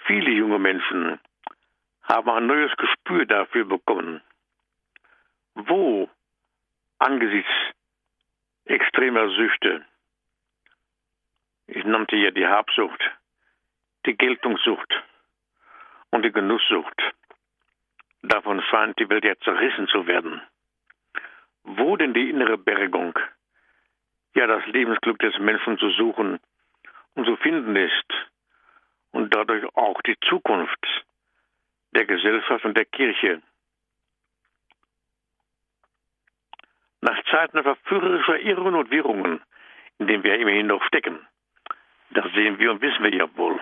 Viele junge Menschen haben ein neues Gespür dafür bekommen, wo angesichts extremer Süchte, ich nannte ja die Habsucht, die Geltungssucht und die Genusssucht, davon scheint die Welt ja zerrissen zu werden. Wo denn die innere Bergung, ja das Lebensglück des Menschen zu suchen und zu finden ist und dadurch auch die Zukunft der Gesellschaft und der Kirche. Nach Zeiten verführerischer Irren und Wirrungen, in denen wir immerhin noch stecken, das sehen wir und wissen wir ja wohl,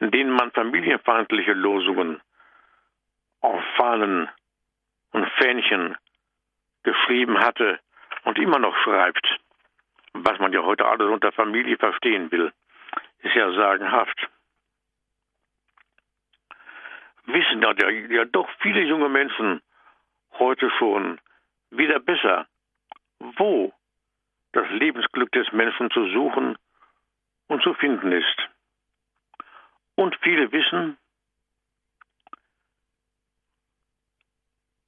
in denen man familienfeindliche Losungen auf Fahnen und Fähnchen geschrieben hatte und immer noch schreibt, was man ja heute alles unter Familie verstehen will, ist ja sagenhaft. wissen ja, ja doch viele junge Menschen heute schon wieder besser, wo das Lebensglück des Menschen zu suchen und zu finden ist. Und viele wissen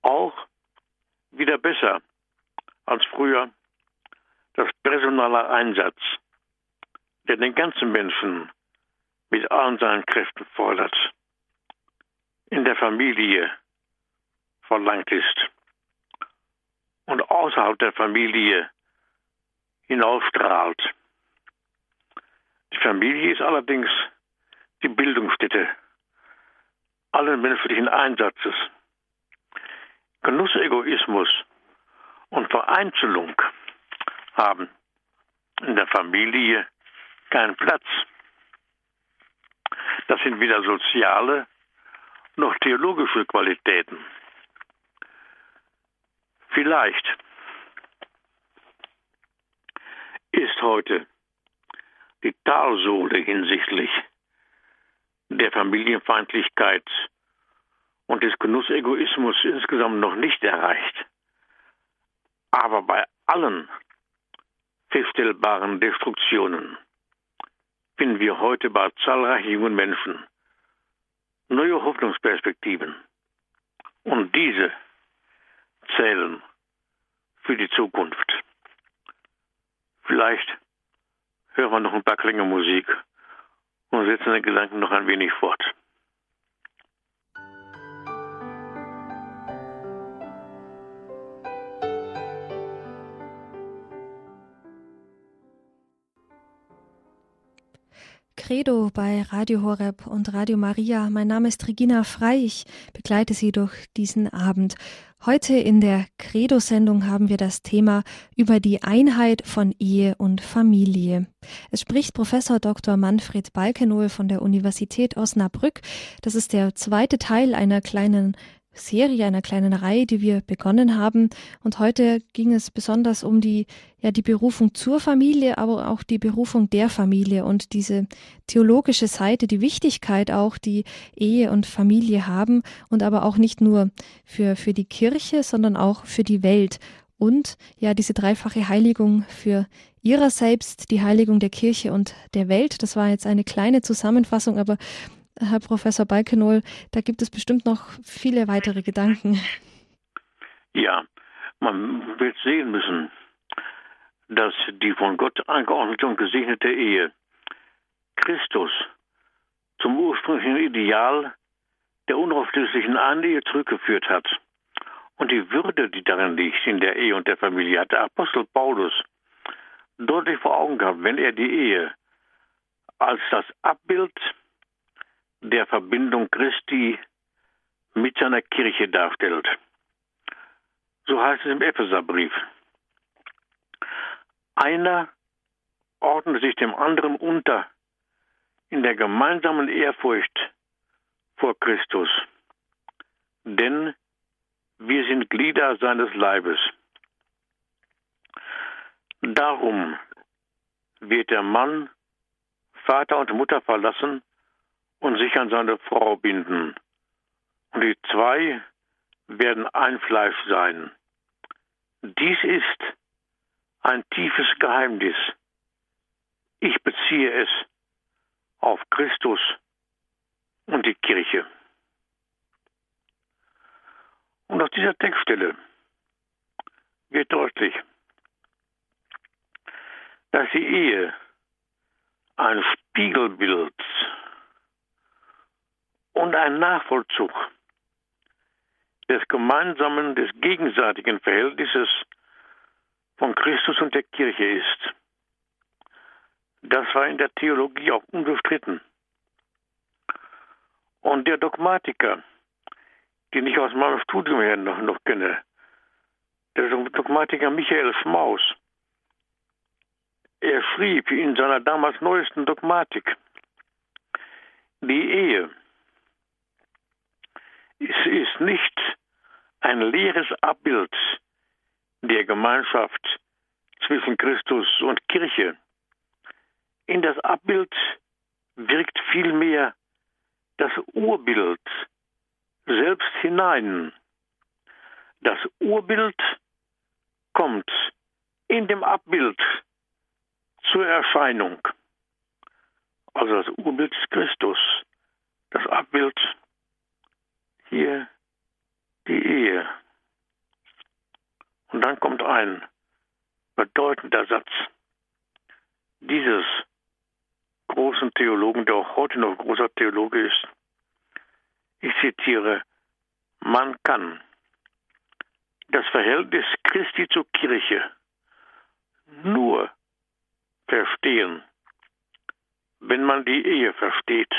auch wieder besser als früher das personaler Einsatz, der den ganzen Menschen mit allen seinen Kräften fordert, in der Familie verlangt ist und außerhalb der Familie hinausstrahlt. Die Familie ist allerdings die Bildungsstätte allen menschlichen Einsatzes. Genussegoismus und Vereinzelung haben in der Familie keinen Platz. Das sind weder soziale noch theologische Qualitäten. Vielleicht ist heute die Talsohle hinsichtlich der Familienfeindlichkeit und des Genussegoismus insgesamt noch nicht erreicht. Aber bei allen feststellbaren Destruktionen finden wir heute bei zahlreichen jungen Menschen neue Hoffnungsperspektiven. Und diese zählen für die Zukunft. Vielleicht hören wir noch ein paar Klänge Musik und setzen den Gedanken noch ein wenig fort. Credo bei Radio Horeb und Radio Maria. Mein Name ist Regina Frei. Ich begleite Sie durch diesen Abend. Heute in der Credo-Sendung haben wir das Thema über die Einheit von Ehe und Familie. Es spricht Professor Dr. Manfred Balkenohl von der Universität Osnabrück. Das ist der zweite Teil einer kleinen Serie, einer kleinen Reihe, die wir begonnen haben. Und heute ging es besonders um die, ja, die Berufung zur Familie, aber auch die Berufung der Familie und diese theologische Seite, die Wichtigkeit auch, die Ehe und Familie haben und aber auch nicht nur für, für die Kirche, sondern auch für die Welt. Und ja, diese dreifache Heiligung für ihrer selbst, die Heiligung der Kirche und der Welt. Das war jetzt eine kleine Zusammenfassung, aber Herr Professor Balkenol, da gibt es bestimmt noch viele weitere Gedanken. Ja, man wird sehen müssen, dass die von Gott angeordnete und gesegnete Ehe Christus zum ursprünglichen Ideal der unauflöslichen Ehe zurückgeführt hat. Und die Würde, die darin liegt, in der Ehe und der Familie, hat der Apostel Paulus deutlich vor Augen gehabt, wenn er die Ehe als das Abbild der Verbindung Christi mit seiner Kirche darstellt. So heißt es im Epheserbrief. Einer ordnet sich dem anderen unter in der gemeinsamen Ehrfurcht vor Christus. Denn wir sind Glieder seines Leibes. Darum wird der Mann Vater und Mutter verlassen und sich an seine Frau binden. Und die zwei werden ein Fleisch sein. Dies ist ein tiefes Geheimnis. Ich beziehe es auf Christus und die Kirche. Und aus dieser Textstelle wird deutlich, dass die Ehe ein Spiegelbild und ein Nachvollzug des gemeinsamen, des gegenseitigen Verhältnisses von Christus und der Kirche ist. Das war in der Theologie auch unbestritten. Und der Dogmatiker, den ich aus meinem Studium her noch, noch kenne, der Dogmatiker Michael Schmaus, er schrieb in seiner damals neuesten Dogmatik, die Ehe es ist nicht ein leeres Abbild der Gemeinschaft zwischen Christus und Kirche. In das Abbild wirkt vielmehr das Urbild selbst hinein. Das Urbild kommt in dem Abbild zur Erscheinung. Also das Urbild ist Christus, das Abbild hier die Ehe. Und dann kommt ein bedeutender Satz dieses großen Theologen, der auch heute noch großer Theologe ist. Ich zitiere, man kann das Verhältnis Christi zur Kirche nur verstehen, wenn man die Ehe versteht.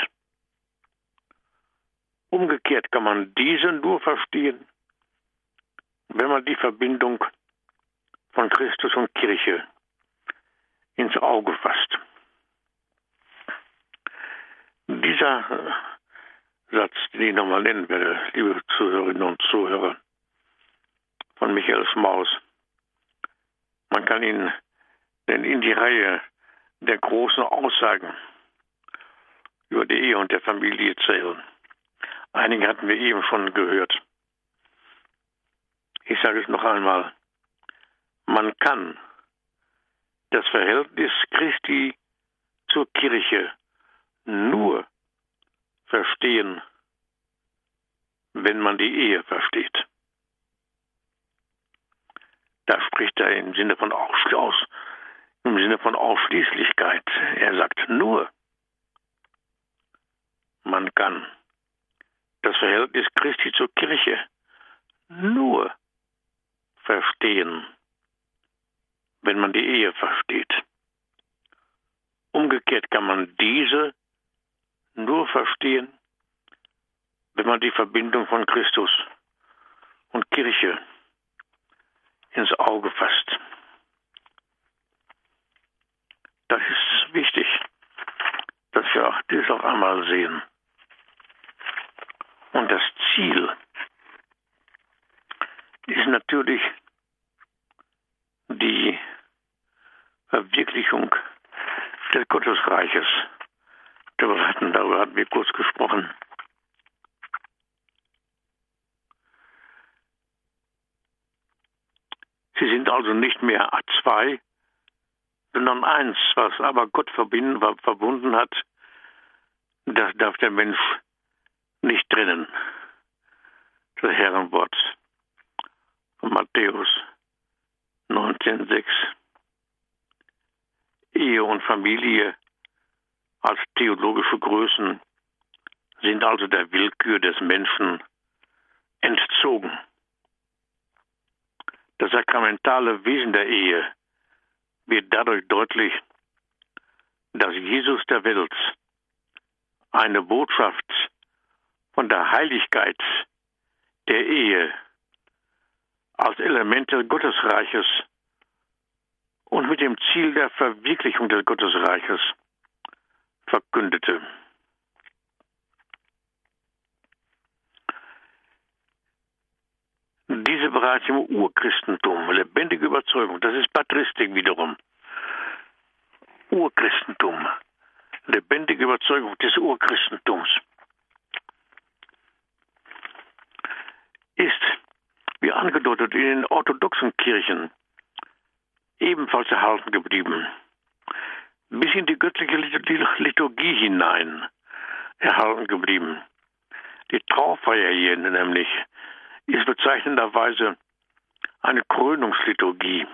Umgekehrt kann man diese nur verstehen, wenn man die Verbindung von Christus und Kirche ins Auge fasst. Dieser Satz, den ich nochmal nennen werde, liebe Zuhörerinnen und Zuhörer, von Michael Maus. Man kann ihn denn in die Reihe der großen Aussagen über die Ehe und der Familie zählen. Einige hatten wir eben schon gehört. Ich sage es noch einmal. Man kann das Verhältnis Christi zur Kirche nur verstehen, wenn man die Ehe versteht. Da spricht er im Sinne von aus, im Sinne von Ausschließlichkeit. Er sagt nur, man kann das Verhältnis Christi zur Kirche nur verstehen, wenn man die Ehe versteht. Umgekehrt kann man diese nur verstehen, wenn man die Verbindung von Christus und Kirche ins Auge fasst. Das ist wichtig, dass wir auch dies auch einmal sehen. Und das Ziel ist natürlich die Verwirklichung des Gottesreiches. Darüber hatten, darüber hatten wir kurz gesprochen. Sie sind also nicht mehr A2, sondern eins, was aber Gott verbunden hat, das darf der Mensch nicht trennen. Das Herrenwort von Matthäus 19,6. Ehe und Familie als theologische Größen sind also der Willkür des Menschen entzogen. Das sakramentale Wesen der Ehe wird dadurch deutlich, dass Jesus der Welt eine Botschaft von der Heiligkeit der Ehe als Element des Gottesreiches und mit dem Ziel der Verwirklichung des Gottesreiches verkündete. Diese bereits im Urchristentum, lebendige Überzeugung, das ist Patristik wiederum. Urchristentum, lebendige Überzeugung des Urchristentums ist, wie angedeutet, in den orthodoxen Kirchen ebenfalls erhalten geblieben. Bis in die göttliche Liturgie hinein erhalten geblieben. Die Traufeier hier nämlich ist bezeichnenderweise eine Krönungsliturgie,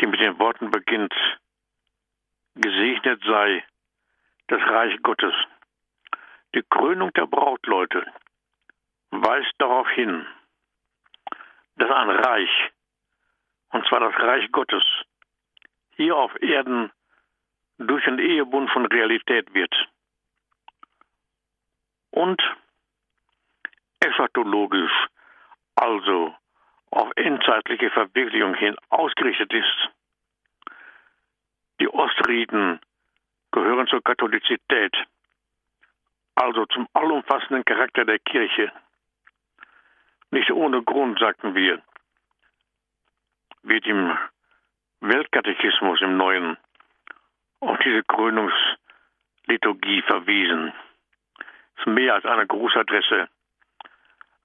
die mit den Worten beginnt, gesegnet sei das Reich Gottes. Die Krönung der Brautleute weist darauf hin, dass ein Reich, und zwar das Reich Gottes, hier auf Erden durch den Ehebund von Realität wird. Und eschatologisch, also auf endzeitliche Verwirklichung hin ausgerichtet ist. Die Ostriten gehören zur Katholizität, also zum allumfassenden Charakter der Kirche. Nicht ohne Grund, sagten wir, wird im Weltkatechismus im Neuen auf diese Krönungsliturgie verwiesen. Es ist mehr als eine Grußadresse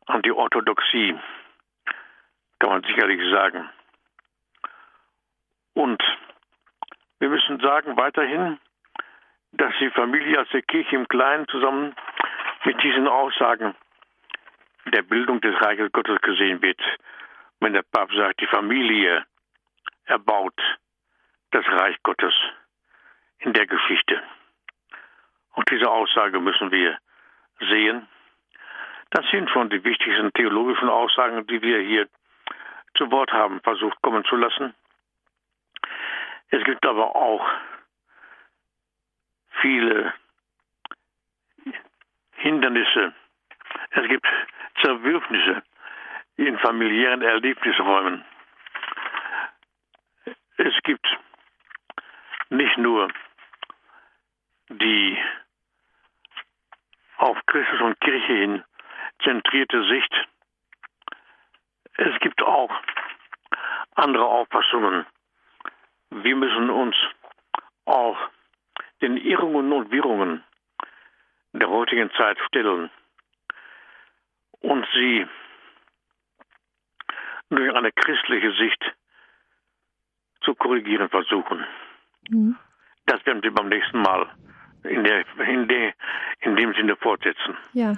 an die Orthodoxie, kann man sicherlich sagen. Und wir müssen sagen weiterhin, dass die Familie als der Kirche im Kleinen zusammen mit diesen Aussagen der Bildung des Reiches Gottes gesehen wird. Wenn der Papst sagt, die Familie erbaut das Reich Gottes in der Geschichte. Und diese Aussage müssen wir sehen. Das sind schon die wichtigsten theologischen Aussagen, die wir hier zu Wort haben versucht kommen zu lassen. Es gibt aber auch viele Hindernisse. Es gibt Zerwürfnisse in familiären Erlebnisräumen. Es gibt nicht nur die auf Christus und Kirche hin zentrierte Sicht. Es gibt auch andere Auffassungen. Wir müssen uns auch den Irrungen und Wirrungen der heutigen Zeit stellen und sie durch eine christliche Sicht zu korrigieren versuchen. Mhm. Das werden wir beim nächsten Mal in, der, in, der, in dem Sinne fortsetzen. Ja,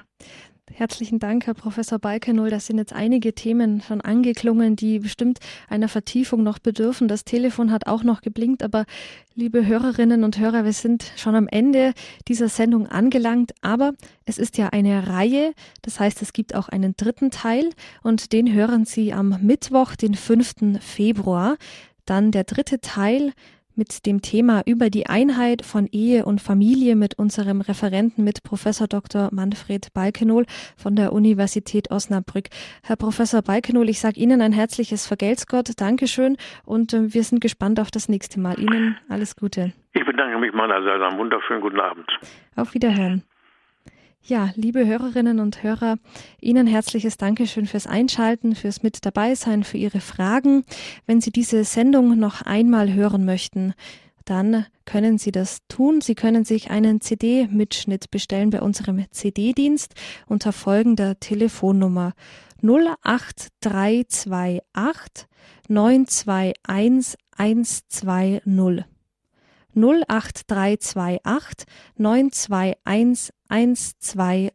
Herzlichen Dank, Herr Professor Balkenol. Das sind jetzt einige Themen schon angeklungen, die bestimmt einer Vertiefung noch bedürfen. Das Telefon hat auch noch geblinkt, aber liebe Hörerinnen und Hörer, wir sind schon am Ende dieser Sendung angelangt. Aber es ist ja eine Reihe. Das heißt, es gibt auch einen dritten Teil und den hören Sie am Mittwoch, den 5. Februar. Dann der dritte Teil mit dem Thema über die Einheit von Ehe und Familie mit unserem Referenten, mit Professor Dr. Manfred Balkenol von der Universität Osnabrück. Herr Professor Balkenol, ich sage Ihnen ein herzliches Vergelt's Gott, Dankeschön und äh, wir sind gespannt auf das nächste Mal. Ihnen alles Gute. Ich bedanke mich meinerseits. Einen wunderschönen guten Abend. Auf Wiederhören. Ja, liebe Hörerinnen und Hörer, Ihnen herzliches Dankeschön fürs Einschalten, fürs Mit dabei sein, für Ihre Fragen. Wenn Sie diese Sendung noch einmal hören möchten, dann können Sie das tun. Sie können sich einen CD-Mitschnitt bestellen bei unserem CD-Dienst unter folgender Telefonnummer 08328 921 120. 08328 921 120.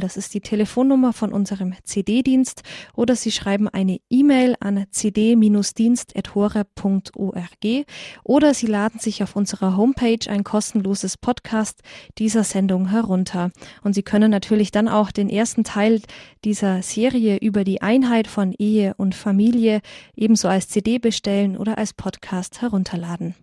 Das ist die Telefonnummer von unserem CD-Dienst oder Sie schreiben eine E-Mail an cd-dienst.horeb.org oder Sie laden sich auf unserer Homepage ein kostenloses Podcast dieser Sendung herunter. Und Sie können natürlich dann auch den ersten Teil dieser Serie über die Einheit von Ehe und Familie ebenso als CD bestellen oder als Podcast herunterladen.